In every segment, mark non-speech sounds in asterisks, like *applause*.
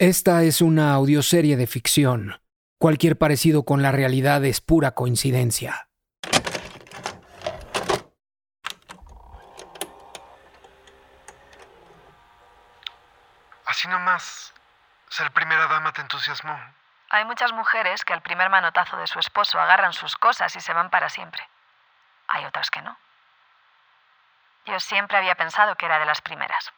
Esta es una audioserie de ficción. Cualquier parecido con la realidad es pura coincidencia. Así nomás, ser primera dama te entusiasmó. Hay muchas mujeres que al primer manotazo de su esposo agarran sus cosas y se van para siempre. Hay otras que no. Yo siempre había pensado que era de las primeras.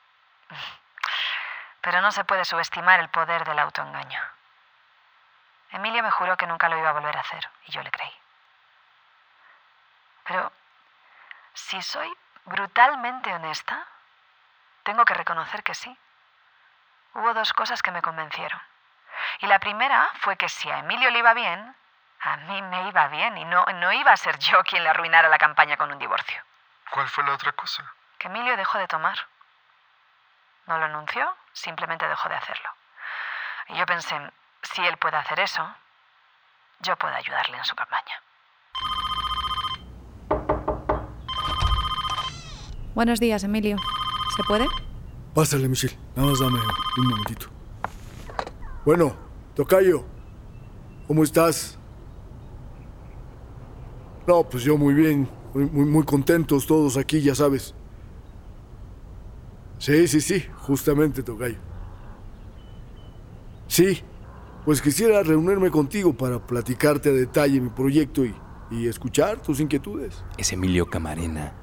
Pero no se puede subestimar el poder del autoengaño. Emilio me juró que nunca lo iba a volver a hacer y yo le creí. Pero si soy brutalmente honesta, tengo que reconocer que sí. Hubo dos cosas que me convencieron. Y la primera fue que si a Emilio le iba bien, a mí me iba bien y no, no iba a ser yo quien le arruinara la campaña con un divorcio. ¿Cuál fue la otra cosa? Que Emilio dejó de tomar. No lo anunció, simplemente dejó de hacerlo. Y yo pensé, si él puede hacer eso, yo puedo ayudarle en su campaña. Buenos días, Emilio. ¿Se puede? Pásale, Michelle. Nada más dame un momentito. Bueno, Tocayo, ¿cómo estás? No, pues yo muy bien. Muy, muy, muy contentos todos aquí, ya sabes. Sí, sí, sí, justamente, Tocayo. Sí, pues quisiera reunirme contigo para platicarte a detalle mi proyecto y, y escuchar tus inquietudes. Es Emilio Camarena.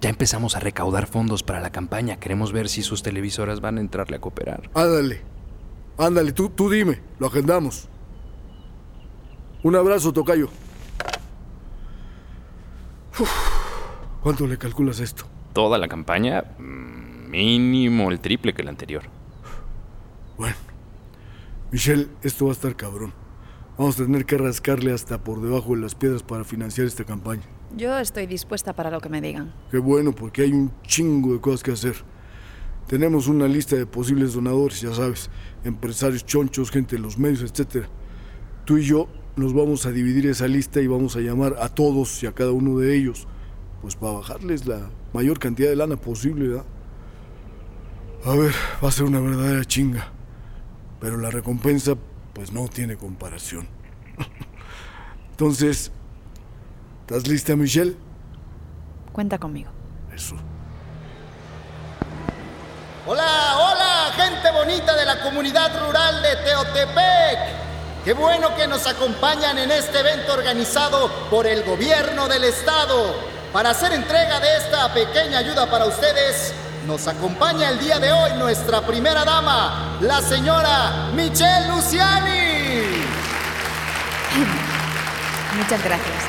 Ya empezamos a recaudar fondos para la campaña. Queremos ver si sus televisoras van a entrarle a cooperar. Ándale, ándale, tú, tú dime, lo agendamos. Un abrazo, Tocayo. Uf, ¿Cuánto le calculas esto? Toda la campaña, mm, mínimo el triple que la anterior. Bueno, Michelle, esto va a estar cabrón. Vamos a tener que rascarle hasta por debajo de las piedras para financiar esta campaña. Yo estoy dispuesta para lo que me digan. Qué bueno, porque hay un chingo de cosas que hacer. Tenemos una lista de posibles donadores, ya sabes, empresarios chonchos, gente de los medios, etc. Tú y yo nos vamos a dividir esa lista y vamos a llamar a todos y a cada uno de ellos, pues para bajarles la mayor cantidad de lana posible, ¿verdad? A ver, va a ser una verdadera chinga. Pero la recompensa, pues no tiene comparación. *laughs* Entonces, ¿estás lista, Michelle? Cuenta conmigo. Eso. Hola, hola, gente bonita de la comunidad rural de Teotepec. Qué bueno que nos acompañan en este evento organizado por el gobierno del estado. Para hacer entrega de esta pequeña ayuda para ustedes, nos acompaña el día de hoy nuestra primera dama, la señora Michelle Luciani. Muchas gracias.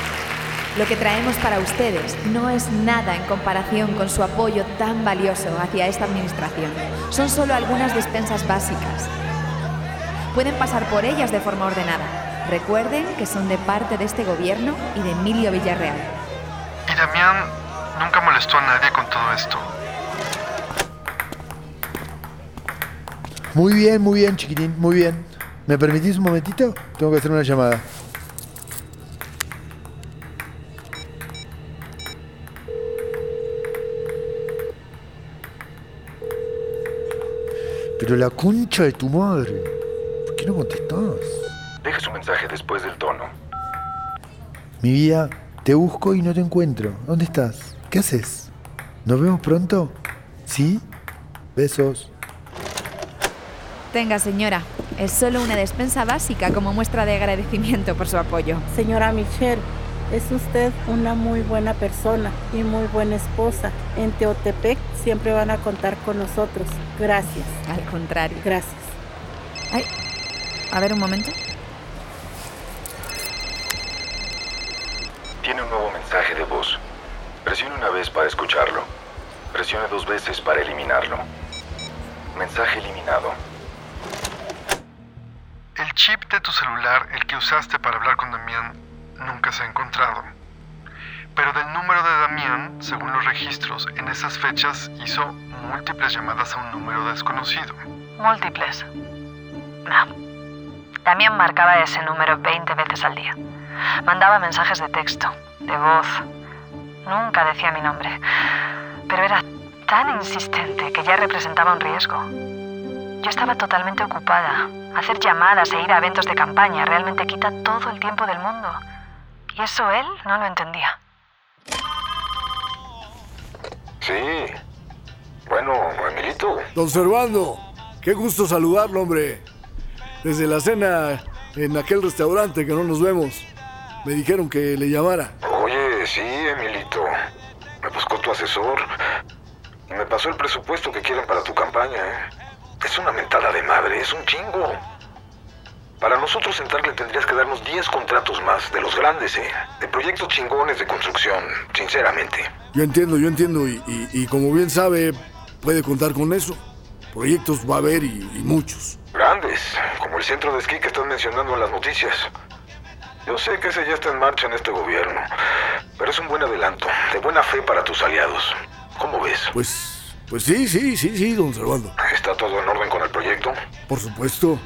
Lo que traemos para ustedes no es nada en comparación con su apoyo tan valioso hacia esta administración. Son solo algunas despensas básicas. Pueden pasar por ellas de forma ordenada. Recuerden que son de parte de este gobierno y de Emilio Villarreal. Y Damián nunca molestó a nadie con todo esto. Muy bien, muy bien, chiquitín, muy bien. ¿Me permitís un momentito? Tengo que hacer una llamada. Pero la concha de tu madre. ¿Por qué no contestás? Deje su mensaje después del tono. Mi vida, te busco y no te encuentro. ¿Dónde estás? ¿Qué haces? ¿Nos vemos pronto? ¿Sí? Besos. Tenga, señora. Es solo una despensa básica como muestra de agradecimiento por su apoyo. Señora Michelle, es usted una muy buena persona y muy buena esposa. En Teotepec siempre van a contar con nosotros. Gracias. Al contrario. Gracias. Ay, a ver un momento. Tiene un nuevo mensaje de voz. Presione una vez para escucharlo. Presione dos veces para eliminarlo. Mensaje eliminado. El chip de tu celular, el que usaste para hablar con Damián, nunca se ha encontrado. Pero del número de Damián, según los registros, en esas fechas hizo múltiples llamadas a un número desconocido. Múltiples. No. Damián marcaba ese número 20 veces al día. Mandaba mensajes de texto, de voz. Nunca decía mi nombre. Pero era tan insistente que ya representaba un riesgo. Yo estaba totalmente ocupada. Hacer llamadas e ir a eventos de campaña realmente quita todo el tiempo del mundo. Y eso él no lo entendía. Sí. Bueno, Emilito. Don Servando, qué gusto saludarlo, hombre. Desde la cena en aquel restaurante que no nos vemos, me dijeron que le llamara. Oye, sí, Emilito. Me buscó tu asesor y me pasó el presupuesto que quieren para tu campaña. ¿eh? Es una mentada de madre, es un chingo. Para nosotros entrarle tendrías que darnos 10 contratos más, de los grandes, ¿eh? De proyectos chingones de construcción, sinceramente. Yo entiendo, yo entiendo, y, y- y como bien sabe, puede contar con eso. Proyectos va a haber y, y muchos. Grandes, como el centro de esquí que estás mencionando en las noticias. Yo sé que ese ya está en marcha en este gobierno, pero es un buen adelanto, de buena fe para tus aliados. ¿Cómo ves? Pues, pues sí, sí, sí, sí, don Servando. ¿Está todo en orden con el proyecto? Por supuesto.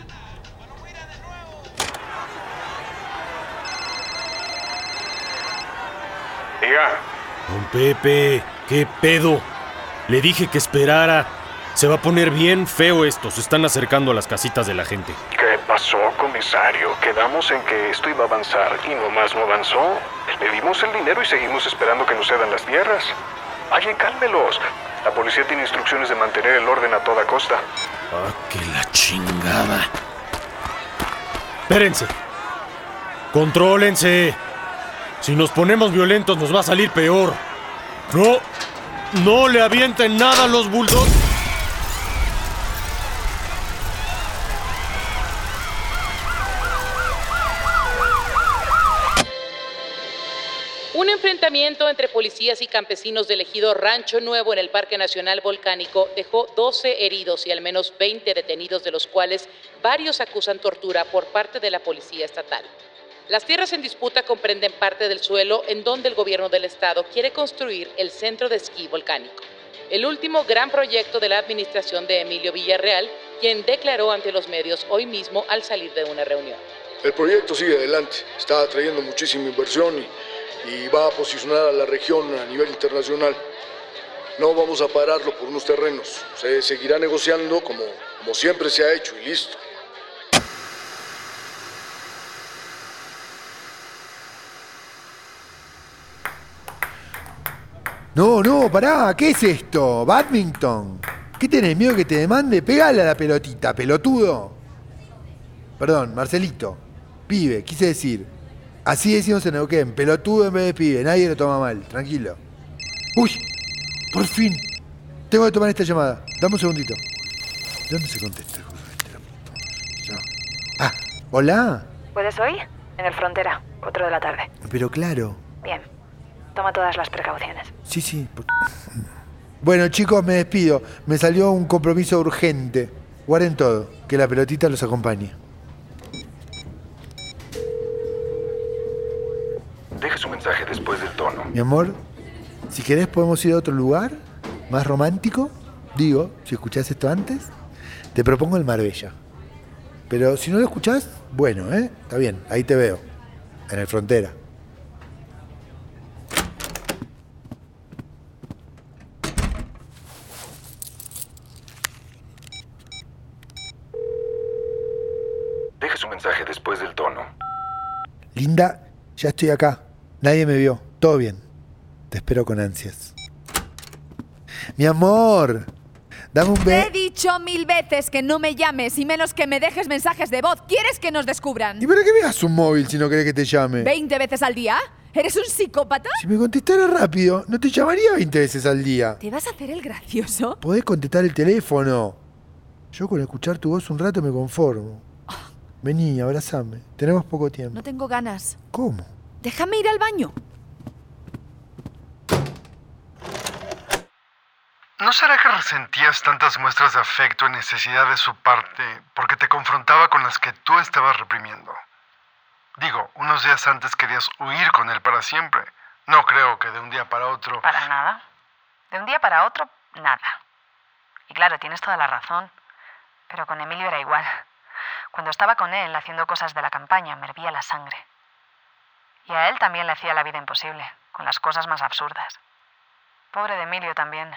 Diga. Don Pepe, ¿qué pedo? Le dije que esperara. Se va a poner bien feo esto. Se están acercando a las casitas de la gente. ¿Qué pasó, comisario? Quedamos en que esto iba a avanzar y nomás no avanzó. Le dimos el dinero y seguimos esperando que nos cedan las tierras. Vaya, cálmelos. La policía tiene instrucciones de mantener el orden a toda costa. Ah, que la chingada. Espérense. Contrólense. Si nos ponemos violentos nos va a salir peor. No, no le avienten nada a los bulldogs. Enfrentamiento entre policías y campesinos del ejido Rancho Nuevo en el Parque Nacional Volcánico dejó 12 heridos y al menos 20 detenidos, de los cuales varios acusan tortura por parte de la policía estatal. Las tierras en disputa comprenden parte del suelo en donde el gobierno del estado quiere construir el centro de esquí volcánico, el último gran proyecto de la administración de Emilio Villarreal, quien declaró ante los medios hoy mismo al salir de una reunión. El proyecto sigue adelante, está atrayendo muchísima inversión y, y va a posicionar a la región a nivel internacional. No vamos a pararlo por unos terrenos, se seguirá negociando como, como siempre se ha hecho y listo. No, no, pará, ¿qué es esto? ¿Badminton? ¿Qué tenés miedo que te demande? Pegale a la pelotita, pelotudo. Perdón, Marcelito. Pibe, quise decir. Así decimos en Neuquén, pelotudo en vez de pibe, nadie lo toma mal, tranquilo. Uy, por fin. Tengo que tomar esta llamada. Dame un segundito. ¿De dónde se contesta? Ah, hola. ¿Puedes hoy? En el Frontera, 4 de la tarde. Pero claro. Bien. Toma todas las precauciones. Sí, sí. por- Bueno, chicos, me despido. Me salió un compromiso urgente. Guarden todo, que la pelotita los acompañe. Mensaje después del tono. Mi amor, si querés podemos ir a otro lugar, más romántico. Digo, si escuchás esto antes, te propongo el Marbella. Pero si no lo escuchás, bueno, ¿eh? Está bien, ahí te veo. En el frontera. Deje su mensaje después del tono. Linda, ya estoy acá. Nadie me vio. Todo bien. Te espero con ansias. Mi amor, dame un Te he beso. dicho mil veces que no me llames y menos que me dejes mensajes de voz. ¿Quieres que nos descubran? ¿Y para qué veas un móvil si no querés que te llame? ¿20 veces al día? ¿Eres un psicópata? Si me contestara rápido, no te llamaría 20 veces al día. ¿Te vas a hacer el gracioso? Podés contestar el teléfono. Yo con escuchar tu voz un rato me conformo. Vení, abrazame. Tenemos poco tiempo. No tengo ganas. ¿Cómo? Déjame ir al baño. ¿No será que resentías tantas muestras de afecto y necesidad de su parte porque te confrontaba con las que tú estabas reprimiendo? Digo, unos días antes querías huir con él para siempre. No creo que de un día para otro... Para nada. De un día para otro, nada. Y claro, tienes toda la razón. Pero con Emilio era igual. Cuando estaba con él haciendo cosas de la campaña, me hervía la sangre. Y a él también le hacía la vida imposible, con las cosas más absurdas. Pobre de Emilio también.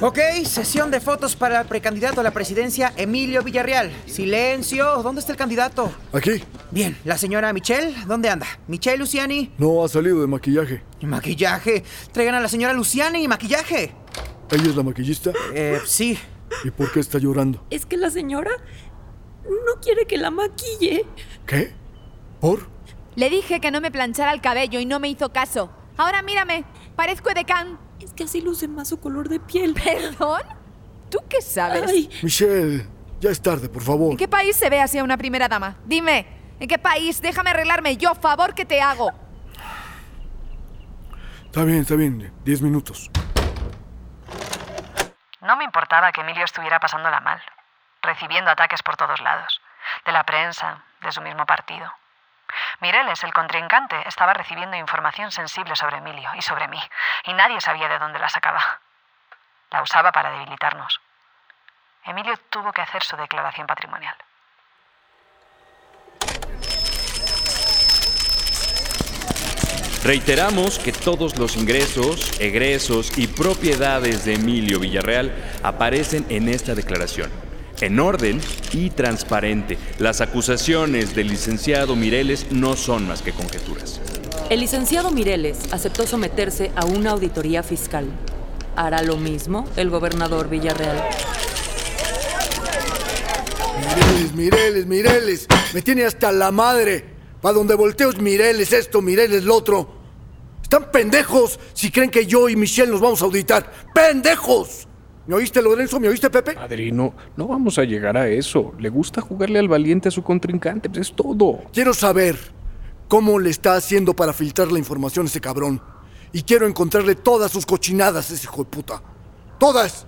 Ok, sesión de fotos para el precandidato a la presidencia, Emilio Villarreal. Silencio, ¿dónde está el candidato? Aquí. Bien, la señora Michelle, ¿dónde anda? Michelle Luciani. No ha salido de maquillaje. Maquillaje. Traigan a la señora Luciani y maquillaje. ¿Ella es la maquillista? Eh, sí. ¿Y por qué está llorando? Es que la señora no quiere que la maquille. ¿Qué? ¿Por? Le dije que no me planchara el cabello y no me hizo caso. Ahora mírame, parezco edecán. Es que así luce más su color de piel. ¿Perdón? ¿Tú qué sabes? Ay, Michelle, ya es tarde, por favor. ¿En qué país se ve así a una primera dama? Dime, ¿en qué país? Déjame arreglarme yo, favor que te hago. Está bien, está bien. Diez minutos. No me importaba que Emilio estuviera pasándola mal, recibiendo ataques por todos lados, de la prensa, de su mismo partido. Mireles, el contrincante, estaba recibiendo información sensible sobre Emilio y sobre mí, y nadie sabía de dónde la sacaba. La usaba para debilitarnos. Emilio tuvo que hacer su declaración patrimonial. Reiteramos que todos los ingresos, egresos y propiedades de Emilio Villarreal aparecen en esta declaración, en orden y transparente. Las acusaciones del licenciado Mireles no son más que conjeturas. el licenciado Mireles aceptó someterse a una auditoría fiscal. ¿Hará lo mismo el gobernador Villarreal? Mireles, Mireles, Mireles. Me tiene hasta la madre. Pa' donde volteo es Mireles esto, Mireles lo otro. Están pendejos si creen que yo y Michelle nos vamos a auditar. ¡Pendejos! ¿Me oíste, Lorenzo? ¿Me oíste, Pepe? Padrino, no vamos a llegar a eso. Le gusta jugarle al valiente a su contrincante, pues es todo. Quiero saber cómo le está haciendo para filtrar la información ese cabrón. Y quiero encontrarle todas sus cochinadas, ese hijo de puta. Todas.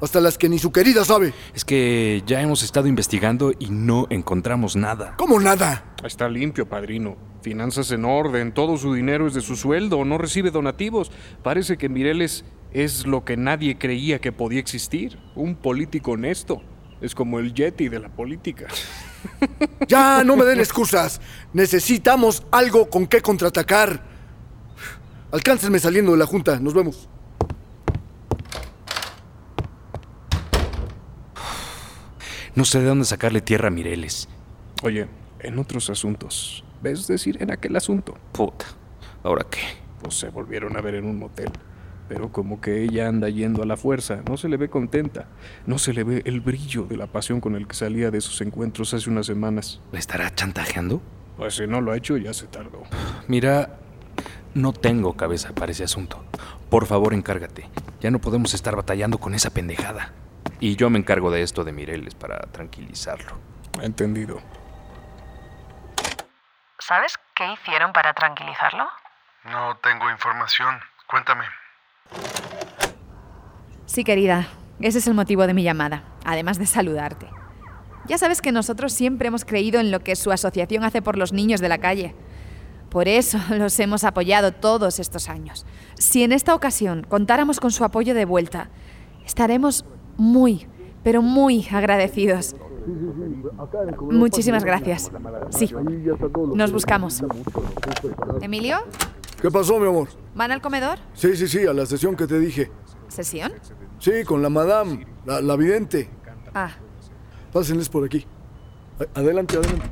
Hasta las que ni su querida sabe. Es que ya hemos estado investigando y no encontramos nada. ¿Cómo nada? Está limpio, padrino. Finanzas en orden, todo su dinero es de su sueldo, no recibe donativos. Parece que Mireles es lo que nadie creía que podía existir. Un político honesto. Es como el Yeti de la política. *laughs* Ya, no me den excusas. Necesitamos algo con qué contraatacar. Alcáncenme saliendo de la junta. Nos vemos. No sé de dónde sacarle tierra a Mireles. Oye, en otros asuntos. ¿Ves decir en aquel asunto? Puta. ¿Ahora qué? Pues se volvieron a ver en un motel. Pero como que ella anda yendo a la fuerza, no se le ve contenta, no se le ve el brillo de la pasión con el que salía de esos encuentros hace unas semanas. ¿Le estará chantajeando? Pues si no lo ha hecho, ya se tardó. Mira, no tengo cabeza para ese asunto. Por favor, encárgate. Ya no podemos estar batallando con esa pendejada. Y yo me encargo de esto de Mireles para tranquilizarlo. Entendido. ¿Sabes qué hicieron para tranquilizarlo? No tengo información. Cuéntame. Sí, querida, ese es el motivo de mi llamada, además de saludarte. Ya sabes que nosotros siempre hemos creído en lo que su asociación hace por los niños de la calle. Por eso *laughs* los hemos apoyado todos estos años. Si en esta ocasión contáramos con su apoyo de vuelta, estaremos muy, pero muy agradecidos. Muchísimas gracias. Sí, nos buscamos. ¿Emilio? ¿Qué pasó, mi amor? ¿Van al comedor? Sí, sí, sí, a la sesión que te dije. ¿Sesión? Sí, con la madame, la, la vidente. Ah, Pásenles por aquí. Adelante, adelante.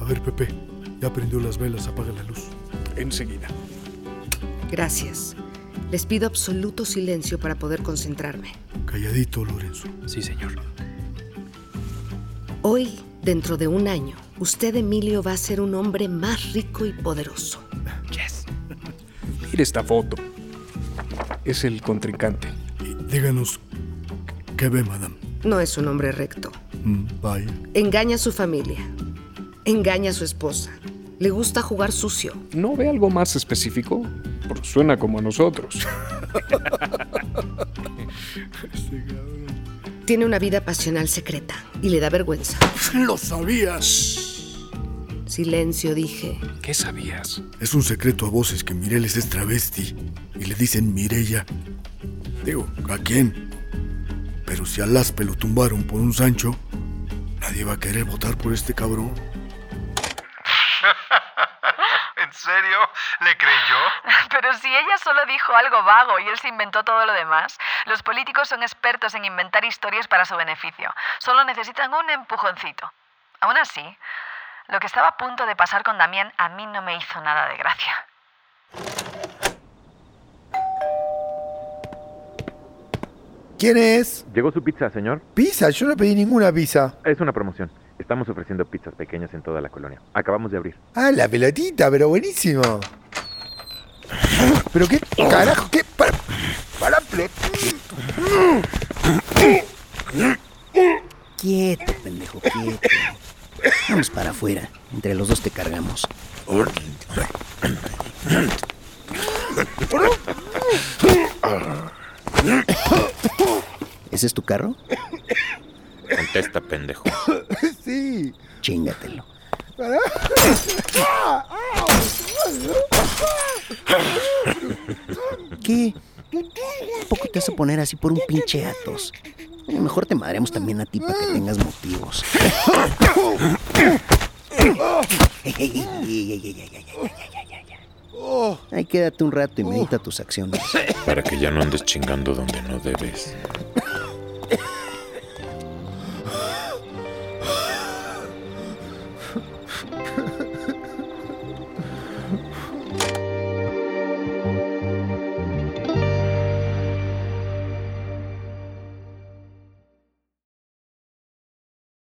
A ver, Pepe, ya prendió las velas, apaga la luz. Enseguida. Gracias. Les pido absoluto silencio para poder concentrarme. Calladito, Lorenzo. Sí, señor. Hoy, dentro de un año, usted, Emilio, va a ser un hombre más rico y poderoso. Mire esta foto. Es el contrincante. Díganos, ¿qué ve, madame? No es un hombre recto. Mm, vaya. Engaña a su familia. Engaña a su esposa. Le gusta jugar sucio. ¿No ve algo más específico? Porque suena como a nosotros. *laughs* *laughs* Tiene una vida pasional secreta y le da vergüenza. *laughs* ¡Lo sabías! Silencio, dije. ¿Qué sabías? Es un secreto a voces que Mireles es travesti y le dicen Mirella. Digo, ¿a quién? Pero si al Aspe lo tumbaron por un Sancho, nadie va a querer votar por este cabrón. ¿Le creyó? *laughs* Pero si ella solo dijo algo vago y él se inventó todo lo demás. Los políticos son expertos en inventar historias para su beneficio. Solo necesitan un empujoncito. Aún así, lo que estaba a punto de pasar con Damián a mí no me hizo nada de gracia. ¿Quién es? Llegó su pizza, señor. ¿Pizza? Yo no pedí ninguna pizza. Es una promoción. Estamos ofreciendo pizzas pequeñas en toda la colonia. Acabamos de abrir. Ah, la pelotita, pero buenísimo. ¿Pero qué carajo? ¿Qué? Para, para Quieto, pendejo, quieto. Vamos para afuera. Entre los dos te cargamos. ¿Ese es tu carro? Contesta, pendejo. Sí. Chingatelo. ¿Qué? ¿Poco te vas a poner así por un pinche Atos? Mejor te madreamos también a ti para que tengas motivos. Ahí quédate un rato y medita tus acciones. Para que ya no andes chingando donde no debes.